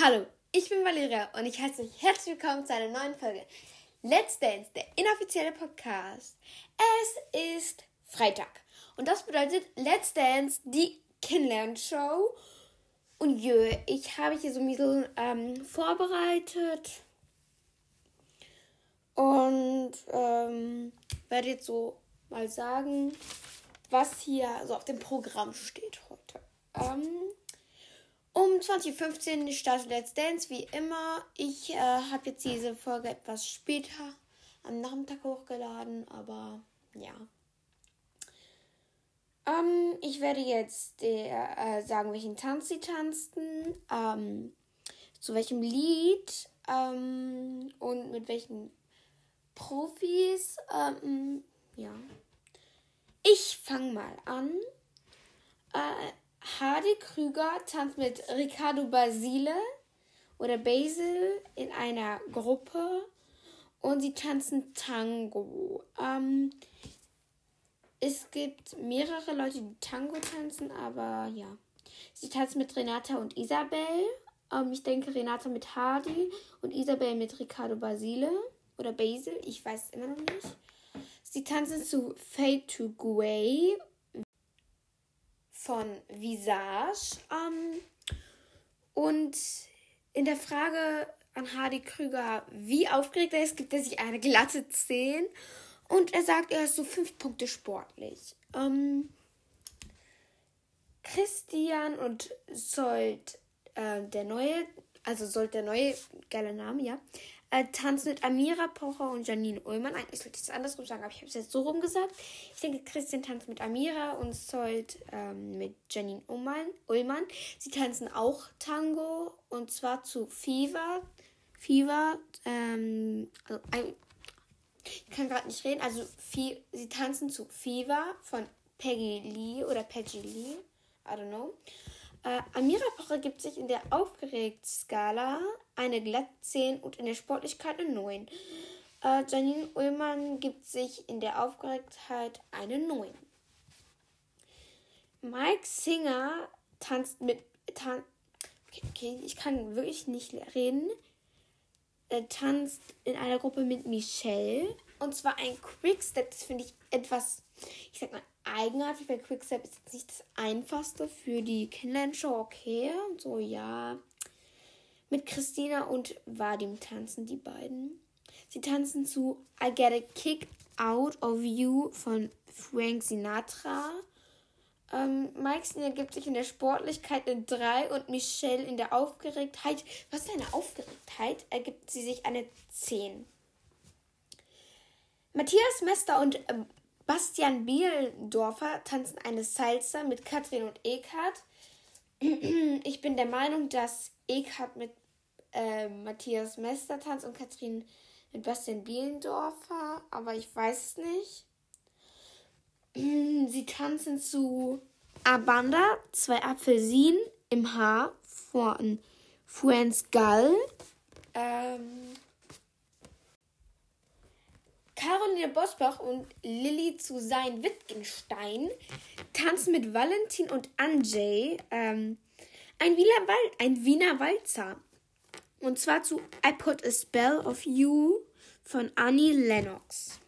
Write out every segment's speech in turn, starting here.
Hallo, ich bin Valeria und ich heiße euch herzlich willkommen zu einer neuen Folge Let's Dance, der inoffizielle Podcast. Es ist Freitag und das bedeutet Let's Dance, die Kennenlernshow. Und jö, ich habe hier so ein bisschen ähm, vorbereitet und ähm, werde jetzt so mal sagen, was hier so auf dem Programm steht heute. Ähm, um 2015 startet Let's Dance, wie immer. Ich äh, habe jetzt diese Folge etwas später am Nachmittag hochgeladen, aber ja. Ähm, ich werde jetzt äh, sagen, welchen Tanz sie tanzten, ähm, zu welchem Lied ähm, und mit welchen Profis. Ähm, ja. Ich fange mal an. Äh, Hardy Krüger tanzt mit Ricardo Basile oder Basil in einer Gruppe und sie tanzen Tango. Ähm, es gibt mehrere Leute, die Tango tanzen, aber ja. Sie tanzen mit Renata und Isabel. Ähm, ich denke Renata mit Hardy und Isabel mit Ricardo Basile oder Basil. Ich weiß es immer noch nicht. Sie tanzen zu Fade to Grey von Visage. Ähm, und in der Frage an Hardy Krüger, wie aufgeregt er ist, gibt er sich eine glatte 10. Und er sagt, er ist so 5 Punkte sportlich. Ähm, Christian und Sold, äh, der neue, also Sold der neue, geiler Name, ja, äh, tanzt mit Amira Pocher und Janine Ullmann. Eigentlich sollte ich es andersrum sagen, aber ich habe es jetzt so rum gesagt. Ich denke, Christian tanzt mit Amira und Sold ähm, mit Janine Ullmann. Ullmann. Sie tanzen auch Tango und zwar zu Fever. Fever, ähm, also ich kann gerade nicht reden. Also sie tanzen zu Fever von Peggy Lee oder Peggy Lee. I don't know. Äh, Amira Pocher gibt sich in der Aufgeregt-Skala eine glatt 10 und in der Sportlichkeit eine 9. Äh, Janine Ullmann gibt sich in der Aufgeregtheit eine 9. Mike Singer tanzt mit. Tan okay, okay, ich kann wirklich nicht reden. Er tanzt in einer Gruppe mit Michelle. Und zwar ein Quickstep. Das finde ich etwas, ich sag mal, eigenartig, weil Quickstep ist jetzt nicht das einfachste für die Kindershow. Okay, so ja. Mit Christina und Vadim tanzen die beiden. Sie tanzen zu I Get a Kick Out of You von Frank Sinatra. Ähm, Mike Sina gibt sich in der Sportlichkeit eine 3 und Michelle in der Aufgeregtheit. Was ist eine Aufgeregtheit? Ergibt sie sich eine 10. Matthias Mester und ähm, Bastian Bielendorfer tanzen eine Salsa mit Katrin und Eckhardt. Ich bin der Meinung, dass Eckhardt mit äh, Matthias Mester tanzt und Katrin mit Bastian Bielendorfer, aber ich weiß nicht. Sie tanzen zu Abanda, zwei Apfelsinen im Haar von Franz Gall. Ähm, Caroline Bosbach und Lilly zu sein Wittgenstein tanzen mit Valentin und Anjay ähm, ein, Wiener Wal ein Wiener Walzer. Und zwar zu I Put a Spell of You von Annie Lennox.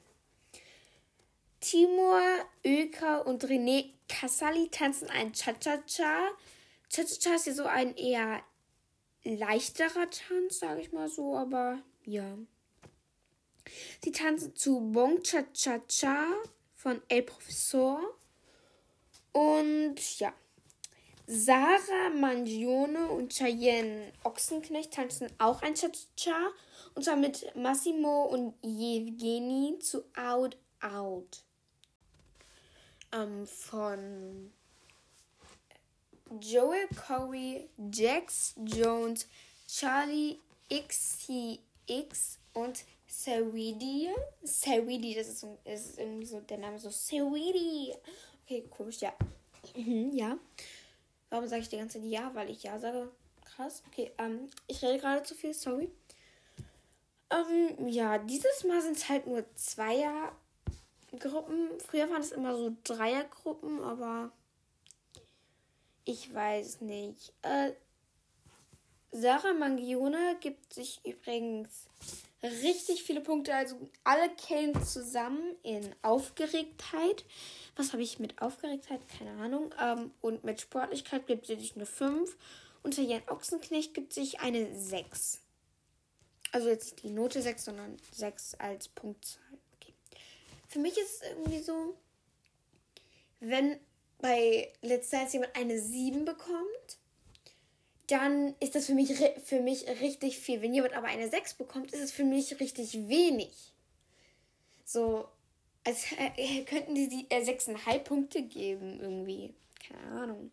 Timur Oeker und René Casali tanzen ein Cha-Cha-Cha. Cha-Cha-Cha ist ja so ein eher leichterer Tanz, sage ich mal so, aber ja. Sie tanzen zu Bon Cha-Cha-Cha von El Professor. Und ja. Sarah Mangione und Cheyenne Ochsenknecht tanzen auch ein Cha-Cha. Und zwar mit Massimo und Evgeny zu Out Out. Ähm, von Joel Corey, Jax Jones, Charlie XCX und Sawidi. Sawidi, das ist, so, ist irgendwie so der Name so Sawidi. Okay, komisch, ja. Mhm, ja. Warum sage ich die ganze Zeit ja? Weil ich ja sage. Krass. Okay, ähm, ich rede gerade zu viel, sorry. Ähm, ja, dieses Mal sind es halt nur Zweiergruppen. Früher waren es immer so Dreiergruppen, aber ich weiß nicht. Äh, Sarah Mangione gibt sich übrigens richtig viele Punkte, also alle kennen zusammen in Aufgeregtheit. Was habe ich mit Aufgeregtheit? Keine Ahnung. Ähm, und mit Sportlichkeit gibt sie sich eine 5. Unter Jan Ochsenknecht gibt sich eine 6. Also jetzt nicht die Note 6, sondern 6 als Punktzahl. Okay. Für mich ist es irgendwie so, wenn bei Dance jemand eine 7 bekommt, dann ist das für mich, für mich richtig viel. Wenn jemand aber eine 6 bekommt, ist es für mich richtig wenig. So, als könnten die, die äh, 6,5 Punkte geben irgendwie. Keine Ahnung.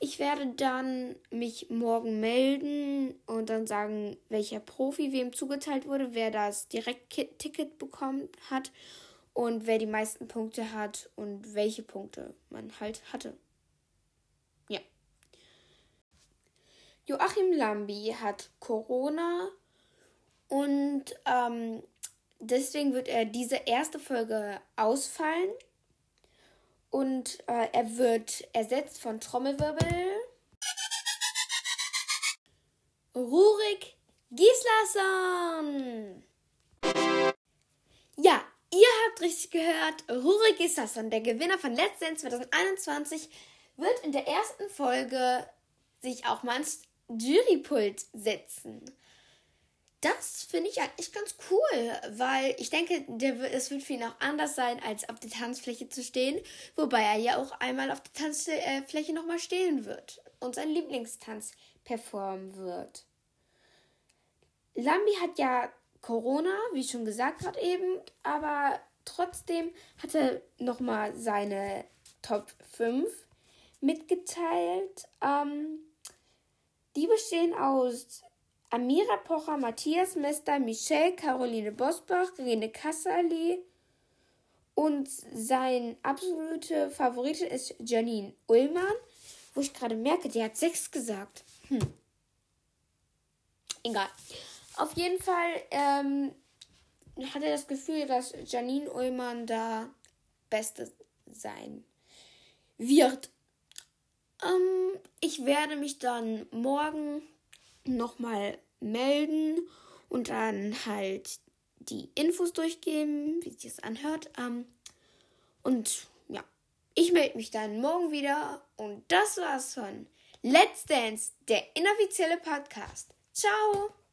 Ich werde dann mich morgen melden und dann sagen, welcher Profi wem zugeteilt wurde, wer das Direktticket bekommen hat und wer die meisten Punkte hat und welche Punkte man halt hatte. Joachim Lambi hat Corona und ähm, deswegen wird er diese erste Folge ausfallen. Und äh, er wird ersetzt von Trommelwirbel. Rurik Gislason. Ja, ihr habt richtig gehört. Rurik Gislason, der Gewinner von Let's Dance 2021, wird in der ersten Folge sich auch mal ins Jurypult setzen. Das finde ich eigentlich ganz cool, weil ich denke, es wird für ihn auch anders sein, als auf der Tanzfläche zu stehen, wobei er ja auch einmal auf der Tanzfläche nochmal stehen wird und seinen Lieblingstanz performen wird. Lambi hat ja Corona, wie schon gesagt gerade eben, aber trotzdem hat er nochmal seine Top 5 mitgeteilt. Ähm, die bestehen aus Amira Pocher, Matthias Mester, Michelle, Caroline Bosbach, Rene Kassali und sein absolute Favorite ist Janine Ullmann, wo ich gerade merke, die hat sechs gesagt. Hm. Egal. Auf jeden Fall ähm, er das Gefühl, dass Janine Ullmann da Beste sein wird. Ähm, ich werde mich dann morgen nochmal melden und dann halt die Infos durchgeben, wie sich das anhört. Ähm, und ja, ich melde mich dann morgen wieder. Und das war's von Let's Dance, der inoffizielle Podcast. Ciao!